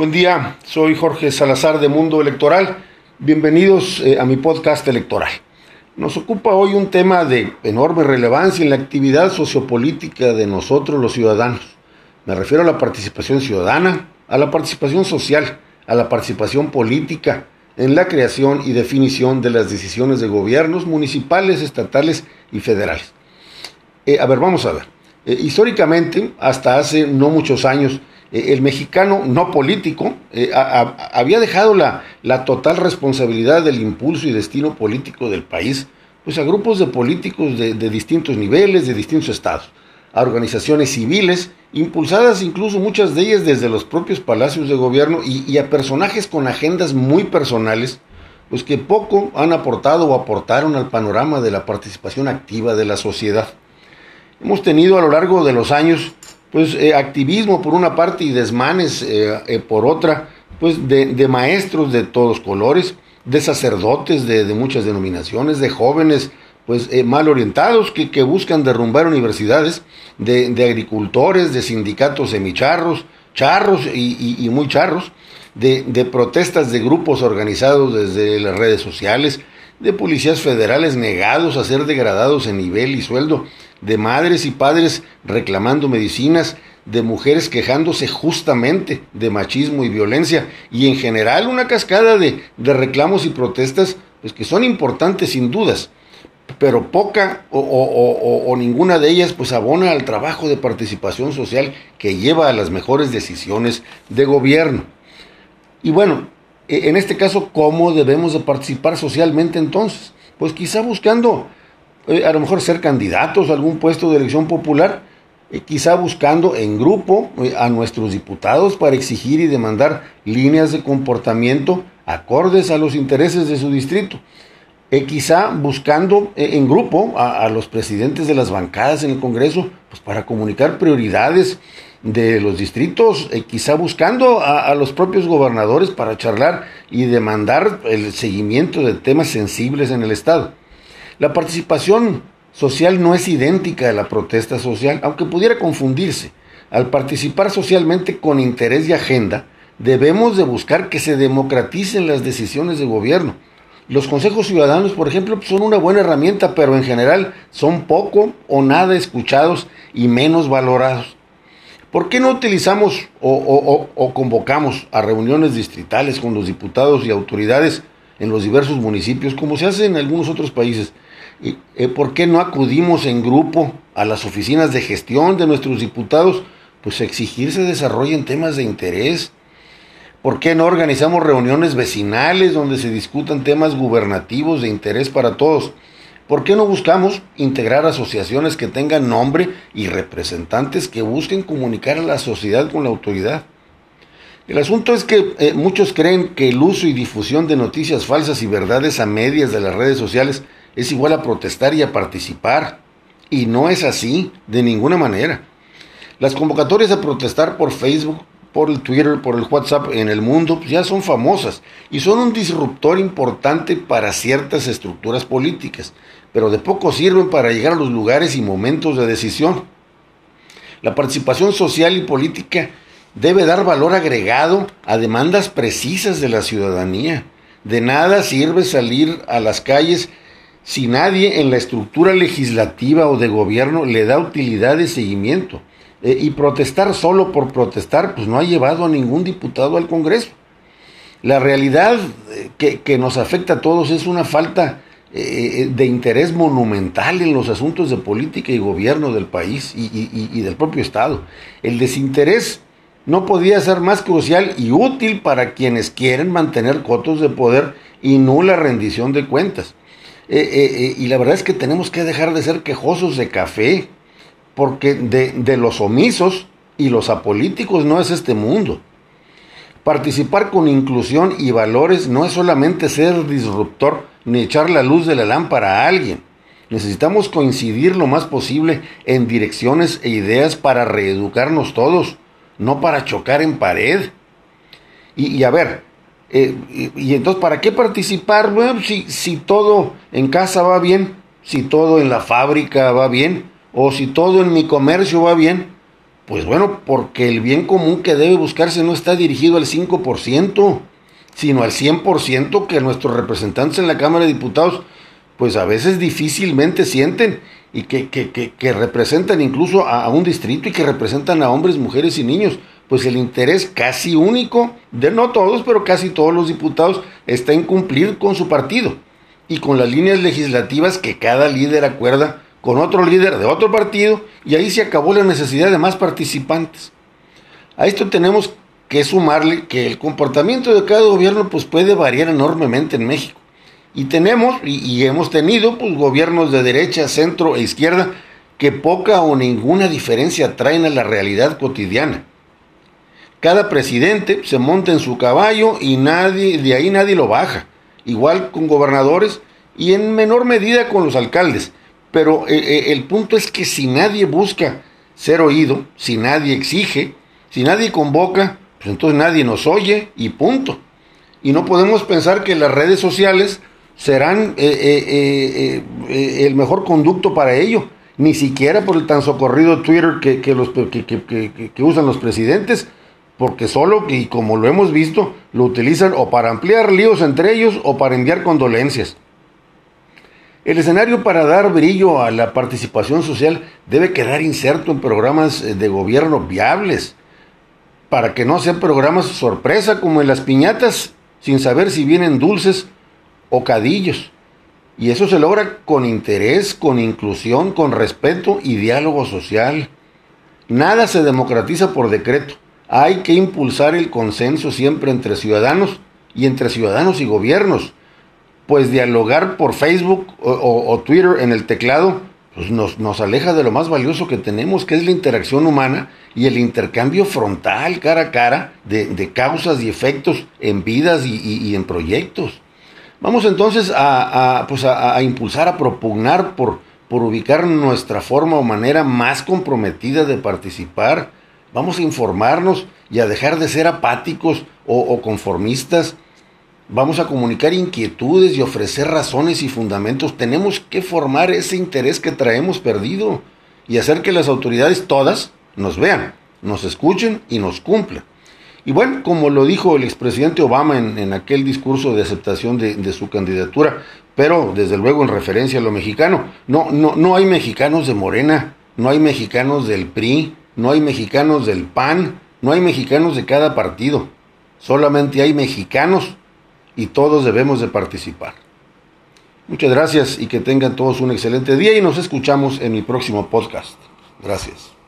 buen día. Soy Jorge Salazar de Mundo Electoral. Bienvenidos eh, a mi podcast electoral. Nos ocupa hoy un tema de enorme relevancia en la actividad sociopolítica de nosotros los ciudadanos. Me refiero a la participación ciudadana, a la participación social, a la participación política en la creación y definición de las decisiones de gobiernos municipales, estatales y federales. Eh, a ver, vamos a ver. Eh, históricamente, hasta hace no muchos años, eh, el mexicano no político eh, había dejado la, total responsabilidad del impulso y destino político del país pues a grupos de políticos de, distintos niveles, de distintos estados, a organizaciones civiles, impulsadas incluso muchas de ellas desde los propios palacios de gobierno y, y a personajes con agendas muy personales, pues que poco han aportado o aportaron al panorama de la participación activa de la sociedad. Hemos tenido a lo largo de los años pues eh, activismo por una parte y desmanes eh, eh, por otra, pues de, maestros de todos colores, de sacerdotes de, muchas denominaciones, de jóvenes pues mal orientados que, que, buscan derrumbar universidades, de, agricultores, de sindicatos semicharros, charros y, y muy charros, de, protestas de grupos organizados desde las redes sociales, de policías federales negados a ser degradados en nivel y sueldo, de madres y padres reclamando medicinas, de mujeres quejándose justamente de machismo y violencia, y en general una cascada de, reclamos y protestas pues, que son importantes sin dudas, pero poca o, o, ninguna de ellas pues abona al trabajo de participación social que lleva a las mejores decisiones de gobierno. Y bueno, en este caso, ¿cómo debemos de participar socialmente entonces? Pues quizá buscando eh, a lo mejor ser candidatos a algún puesto de elección popular, eh, quizá buscando en grupo eh, a nuestros diputados para exigir y demandar líneas de comportamiento acordes a los intereses de su distrito. quizá buscando en grupo a, los presidentes de las bancadas en el Congreso pues para comunicar prioridades de los distritos, quizá buscando a, a, los propios gobernadores para charlar y demandar el seguimiento de temas sensibles en el Estado. La participación social no es idéntica a la protesta social, aunque pudiera confundirse. Al participar socialmente con interés y agenda, debemos de buscar que se democraticen las decisiones de gobierno. Los consejos ciudadanos, por ejemplo, son una buena herramienta, pero en general son poco o nada escuchados y menos valorados. ¿Por qué no utilizamos o, convocamos a reuniones distritales con los diputados y autoridades en los diversos municipios, como se hace en algunos otros países? Eh, ¿Por qué no acudimos en grupo a las oficinas de gestión de nuestros diputados? Pues exigir se desarrollen temas de interés. ¿Por qué no organizamos reuniones vecinales donde se discutan temas gubernativos de interés para todos? ¿Por qué no buscamos integrar asociaciones que tengan nombre y representantes que busquen comunicar a la sociedad con la autoridad? El asunto es que eh, muchos creen que el uso y difusión de noticias falsas y verdades a medias de las redes sociales es igual a protestar y a participar. Y no es así, de ninguna manera. Las convocatorias a protestar por Facebook, por el Twitter, por el WhatsApp en el mundo pues, ya son famosas y son un disruptor importante para ciertas estructuras políticas, pero de poco sirven para llegar a los lugares y momentos de decisión. La participación social y política debe dar valor agregado a demandas precisas de la ciudadanía. De nada sirve salir a las calles si nadie en la estructura legislativa o de gobierno le da utilidad de seguimiento. Eh, y protestar solo por protestar, pues no ha llevado a ningún diputado al Congreso. La realidad eh, que, nos afecta a todos es una falta eh, de interés monumental en los asuntos de política y gobierno del país y del propio Estado. El desinterés no podía ser más crucial y útil para quienes quieren mantener cotos de poder y nula rendición de cuentas. Y la verdad es que tenemos que dejar de ser quejosos de café, porque de, los omisos y los apolíticos no es este mundo. Participar con inclusión y valores no es solamente ser disruptor ni echar la luz de la lámpara a alguien. Necesitamos coincidir lo más posible en direcciones e ideas para reeducarnos todos, no para chocar en pared. Y, a ver, eh, y, entonces, ¿para qué participar? Bueno, si todo en casa va bien, si todo en la fábrica va bien, o si todo en mi comercio va bien, Pues bueno, porque el bien común que debe buscarse no está dirigido al 5%, sino al 100% que nuestros representantes en la Cámara de Diputados pues a veces difícilmente sienten y que, que, que, representan incluso a, un distrito y que representan a hombres, mujeres y niños. Pues el interés casi único, de no todos, pero casi todos los diputados, está en cumplir con su partido y con las líneas legislativas que cada líder acuerda con otro líder de otro partido y ahí se acabó la necesidad de más participantes. A esto tenemos que sumarle que el comportamiento de cada gobierno pues puede variar enormemente en México. Y tenemos y, hemos tenido pues, gobiernos de derecha, centro e izquierda que poca o ninguna diferencia traen a la realidad cotidiana. Cada presidente se monta en su caballo y nadie, de ahí nadie lo baja. Igual con gobernadores y en menor medida con los alcaldes. Pero eh, eh, el punto es que si nadie busca ser oído, si nadie exige, si nadie convoca, pues entonces nadie nos oye y punto. Y no podemos pensar que las redes sociales serán eh, eh, eh, el mejor conducto para ello, ni siquiera por el tan socorrido Twitter que, los, que, usan los presidentes, porque solo, y como lo hemos visto, lo utilizan o para ampliar líos entre ellos o para enviar condolencias. El escenario para dar brillo a la participación social debe quedar inserto en programas de gobierno viables, para que no sean programas sorpresa como en las piñatas, sin saber si vienen dulces o cadillos. Y eso se logra con interés, con inclusión, con respeto y diálogo social. Nada se democratiza por decreto. Hay que impulsar el consenso siempre entre ciudadanos y entre ciudadanos y gobiernos. Pues dialogar por Facebook o, Twitter en el teclado pues nos, nos, aleja de lo más valioso que tenemos, que es la interacción humana y el intercambio frontal, cara a cara, de, causas y efectos en vidas y en proyectos. Vamos entonces a, pues a, impulsar, a propugnar por, por ubicar nuestra forma o manera más comprometida de participar. Vamos a informarnos y a dejar de ser apáticos o, o conformistas. Vamos a comunicar inquietudes y ofrecer razones y fundamentos. Tenemos que formar ese interés que traemos perdido y hacer que las autoridades todas nos vean, nos escuchen y nos cumplan. Y bueno, como lo dijo el expresidente Obama en, aquel discurso de aceptación de, su candidatura, pero desde luego en referencia a lo mexicano, no, no, no hay mexicanos de Morena, no hay mexicanos del PRI, no hay mexicanos del PAN, no hay mexicanos de cada partido, solamente hay mexicanos y todos debemos de participar. Muchas gracias y que tengan todos un excelente día y nos escuchamos en mi próximo podcast. Gracias.